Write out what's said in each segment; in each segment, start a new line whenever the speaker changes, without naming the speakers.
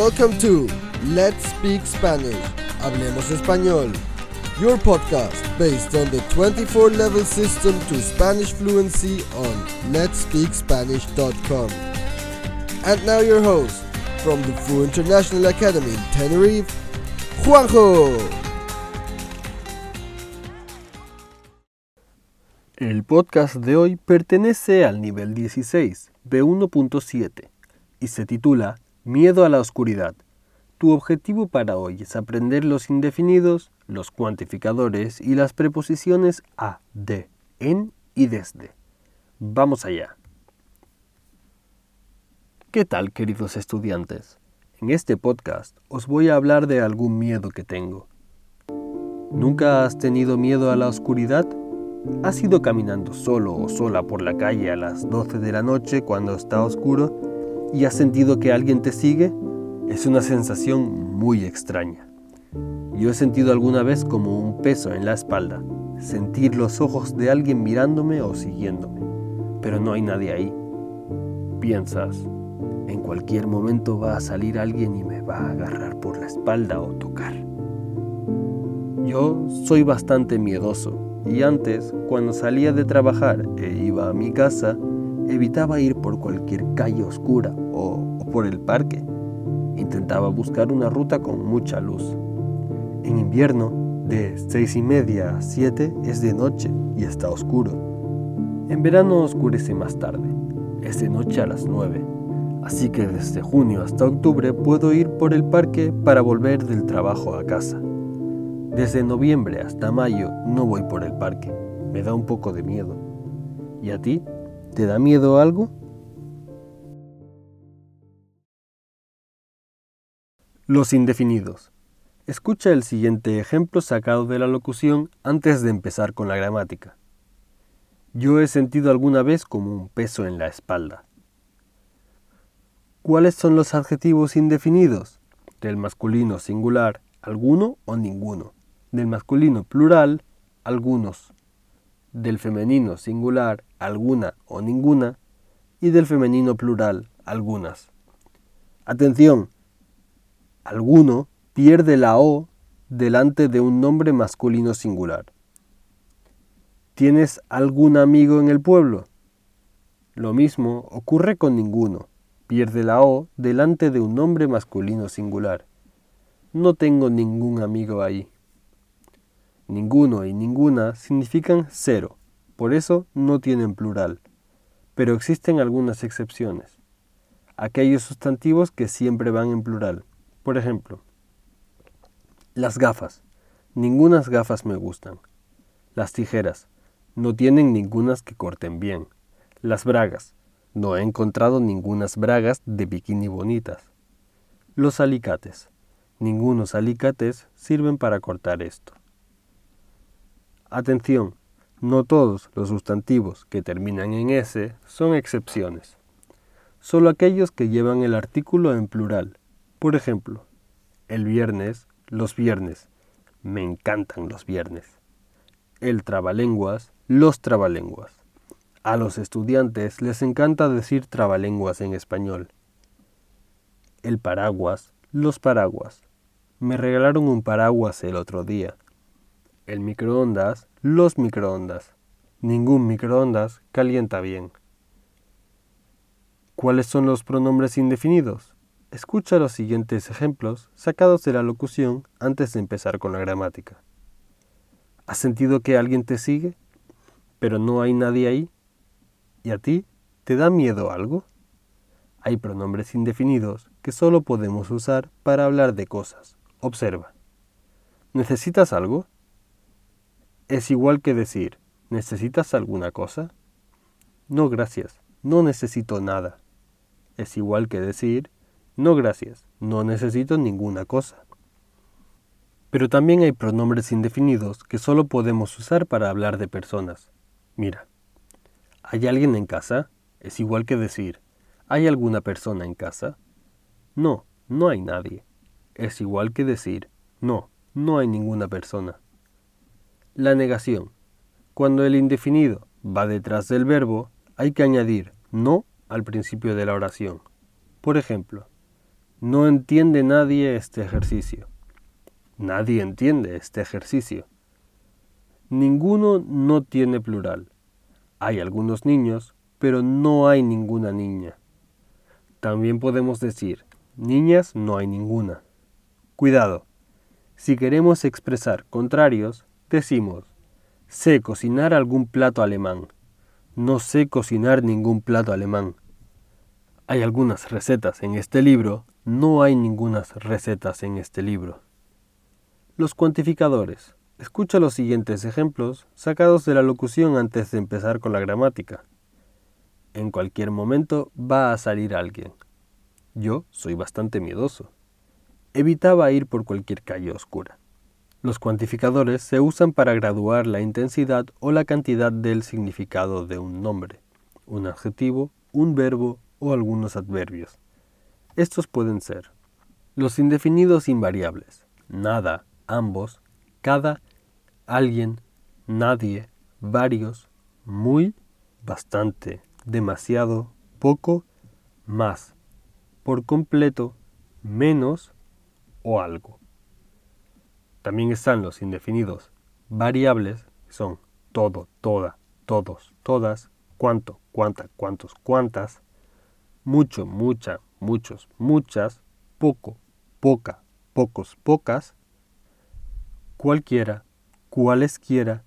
Welcome to Let's Speak Spanish. Hablemos Español. Your podcast based on the 24 level system to Spanish fluency on letspeakspanish.com. And now your host from the Fu International Academy in Tenerife, Juanjo.
El podcast de hoy pertenece al nivel 16, B1.7, y se titula Miedo a la oscuridad. Tu objetivo para hoy es aprender los indefinidos, los cuantificadores y las preposiciones a, de, en y desde. Vamos allá. ¿Qué tal, queridos estudiantes? En este podcast os voy a hablar de algún miedo que tengo. ¿Nunca has tenido miedo a la oscuridad? ¿Has ido caminando solo o sola por la calle a las 12 de la noche cuando está oscuro y has sentido que alguien te sigue, es una sensación muy extraña. Yo he sentido alguna vez como un peso en la espalda, sentir los ojos de alguien mirándome o siguiéndome, pero no hay nadie ahí. Piensas, en cualquier momento va a salir alguien y me va a agarrar por la espalda o tocar. Yo soy bastante miedoso y antes, cuando salía de trabajar e iba a mi casa, evitaba ir por cualquier calle oscura o, por el parque. Intentaba buscar una ruta con mucha luz. En invierno, de seis y media a 7 es de noche y está oscuro. En verano oscurece más tarde, es de noche a las 9. Así que desde junio hasta octubre puedo ir por el parque para volver del trabajo a casa. Desde noviembre hasta mayo no voy por el parque, me da un poco de miedo. ¿Y a ti? ¿Te da miedo algo? Los indefinidos. Escucha el siguiente ejemplo sacado de la locución antes de empezar con la gramática. Yo he sentido alguna vez como un peso en la espalda. ¿Cuáles son los adjetivos indefinidos? Del masculino singular, alguno o ninguno. Del masculino plural, algunos del femenino singular alguna o ninguna y del femenino plural algunas. Atención, alguno pierde la O delante de un nombre masculino singular. ¿Tienes algún amigo en el pueblo? Lo mismo ocurre con ninguno. Pierde la O delante de un nombre masculino singular. No tengo ningún amigo ahí. Ninguno y ninguna significan cero, por eso no tienen plural. Pero existen algunas excepciones. Aquellos sustantivos que siempre van en plural. Por ejemplo, las gafas. Ningunas gafas me gustan. Las tijeras. No tienen ningunas que corten bien. Las bragas. No he encontrado ningunas bragas de bikini bonitas. Los alicates. Ningunos alicates sirven para cortar esto. Atención, no todos los sustantivos que terminan en S son excepciones. Solo aquellos que llevan el artículo en plural. Por ejemplo, el viernes, los viernes. Me encantan los viernes. El trabalenguas, los trabalenguas. A los estudiantes les encanta decir trabalenguas en español. El paraguas, los paraguas. Me regalaron un paraguas el otro día el microondas, los microondas. Ningún microondas calienta bien. ¿Cuáles son los pronombres indefinidos? Escucha los siguientes ejemplos sacados de la locución antes de empezar con la gramática. ¿Has sentido que alguien te sigue, pero no hay nadie ahí? ¿Y a ti te da miedo algo? Hay pronombres indefinidos que solo podemos usar para hablar de cosas. Observa. ¿Necesitas algo? Es igual que decir, ¿necesitas alguna cosa? No, gracias, no necesito nada. Es igual que decir, no, gracias, no necesito ninguna cosa. Pero también hay pronombres indefinidos que solo podemos usar para hablar de personas. Mira, ¿hay alguien en casa? Es igual que decir, ¿hay alguna persona en casa? No, no hay nadie. Es igual que decir, no, no hay ninguna persona. La negación. Cuando el indefinido va detrás del verbo, hay que añadir no al principio de la oración. Por ejemplo, No entiende nadie este ejercicio. Nadie entiende este ejercicio. Ninguno no tiene plural. Hay algunos niños, pero no hay ninguna niña. También podemos decir, niñas no hay ninguna. Cuidado, si queremos expresar contrarios, decimos, sé cocinar algún plato alemán. No sé cocinar ningún plato alemán. Hay algunas recetas en este libro, no hay ninguna recetas en este libro. Los cuantificadores. Escucha los siguientes ejemplos sacados de la locución antes de empezar con la gramática. En cualquier momento va a salir alguien. Yo soy bastante miedoso. Evitaba ir por cualquier calle oscura. Los cuantificadores se usan para graduar la intensidad o la cantidad del significado de un nombre, un adjetivo, un verbo o algunos adverbios. Estos pueden ser los indefinidos invariables, nada, ambos, cada, alguien, nadie, varios, muy, bastante, demasiado, poco, más, por completo, menos o algo. También están los indefinidos. Variables, que son todo, toda, todos, todas, cuánto, cuánta, cuántos, cuántas, mucho, mucha, muchos, muchas, poco, poca, pocos, pocas, cualquiera, cualesquiera,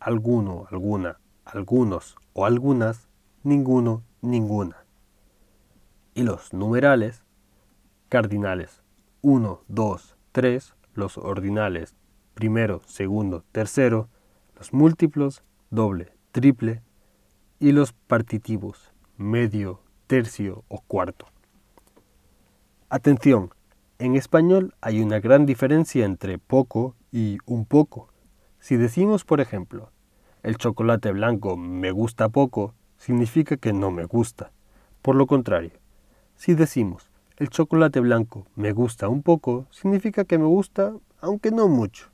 alguno, alguna, algunos o algunas, ninguno, ninguna. Y los numerales cardinales 1, 2, 3, los ordinales primero, segundo, tercero, los múltiplos doble, triple y los partitivos medio, tercio o cuarto. Atención, en español hay una gran diferencia entre poco y un poco. Si decimos, por ejemplo, el chocolate blanco me gusta poco, significa que no me gusta. Por lo contrario, si decimos el chocolate blanco me gusta un poco, significa que me gusta, aunque no mucho.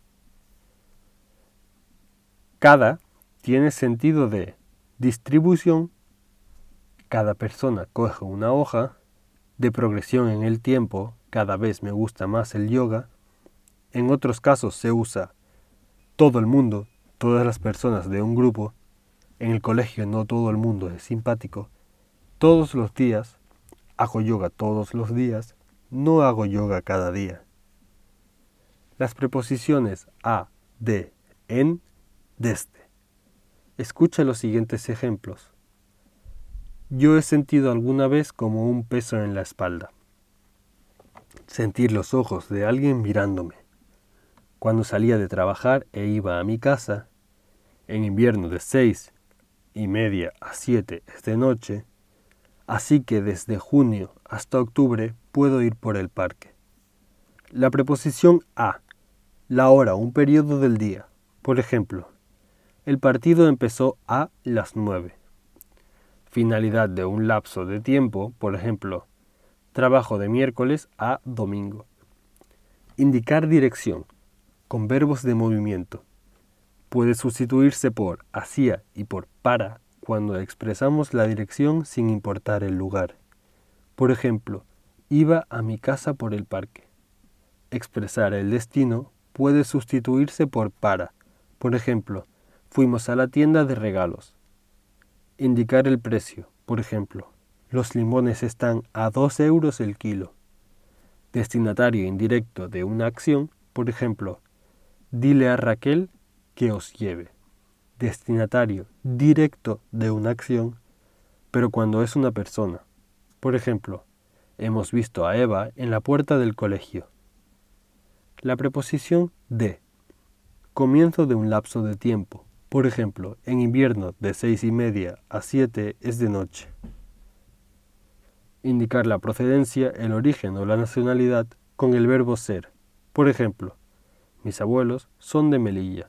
Cada tiene sentido de distribución, cada persona coge una hoja, de progresión en el tiempo, cada vez me gusta más el yoga, en otros casos se usa todo el mundo, todas las personas de un grupo, en el colegio no todo el mundo es simpático, todos los días, hago yoga todos los días, no hago yoga cada día. Las preposiciones a, de, en, desde. Escucha los siguientes ejemplos. Yo he sentido alguna vez como un peso en la espalda. Sentir los ojos de alguien mirándome. Cuando salía de trabajar e iba a mi casa, en invierno de seis y media a siete es de noche, así que desde junio hasta octubre puedo ir por el parque. La preposición a, la hora, un periodo del día. Por ejemplo, el partido empezó a las nueve. Finalidad de un lapso de tiempo, por ejemplo, trabajo de miércoles a domingo. Indicar dirección, con verbos de movimiento. Puede sustituirse por hacía y por para cuando expresamos la dirección sin importar el lugar. Por ejemplo, iba a mi casa por el parque. Expresar el destino puede sustituirse por para. Por ejemplo, fuimos a la tienda de regalos. Indicar el precio. Por ejemplo, los limones están a 2 euros el kilo. Destinatario indirecto de una acción. Por ejemplo, dile a Raquel que os lleve destinatario directo de una acción, pero cuando es una persona. Por ejemplo, hemos visto a Eva en la puerta del colegio. La preposición de. Comienzo de un lapso de tiempo. Por ejemplo, en invierno de seis y media a siete es de noche. Indicar la procedencia, el origen o la nacionalidad con el verbo ser. Por ejemplo, mis abuelos son de Melilla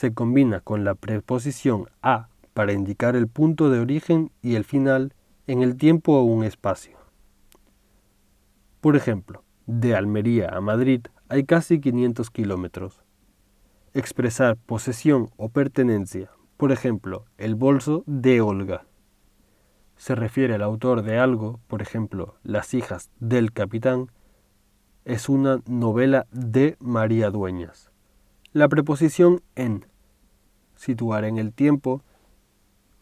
se combina con la preposición a para indicar el punto de origen y el final en el tiempo o un espacio. Por ejemplo, de Almería a Madrid hay casi 500 kilómetros. Expresar posesión o pertenencia, por ejemplo, el bolso de Olga. se refiere al autor de algo, por ejemplo, Las hijas del capitán, es una novela de María Dueñas. La preposición en, situar en el tiempo,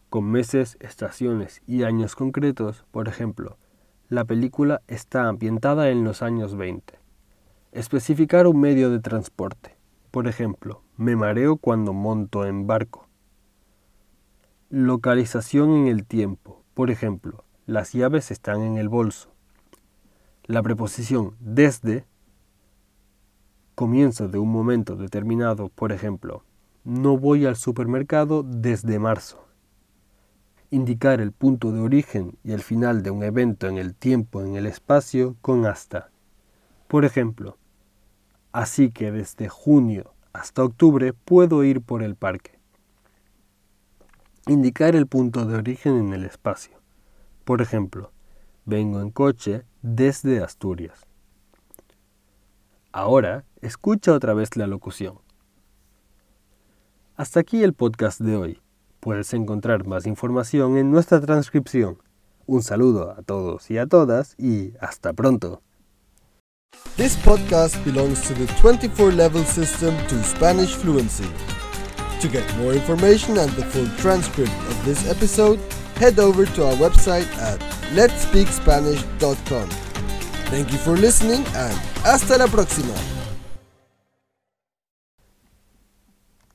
con meses, estaciones y años concretos, por ejemplo, la película está ambientada en los años 20. Especificar un medio de transporte, por ejemplo, me mareo cuando monto en barco. Localización en el tiempo, por ejemplo, las llaves están en el bolso. La preposición desde, comienzo de un momento determinado, por ejemplo, no voy al supermercado desde marzo indicar el punto de origen y el final de un evento en el tiempo en el espacio con hasta. Por ejemplo, así que desde junio hasta octubre puedo ir por el parque. Indicar el punto de origen en el espacio. Por ejemplo, vengo en coche desde Asturias. Ahora, escucha otra vez la locución. Hasta aquí el podcast de hoy. Puedes encontrar más información en nuestra transcripción. Un saludo a todos y a todas y hasta pronto.
This podcast belongs to the 24 level system to Spanish fluency. To get more information and the full transcript of this episode, head over to our website at letspeakspanish.com. Thank you for listening and hasta la próxima.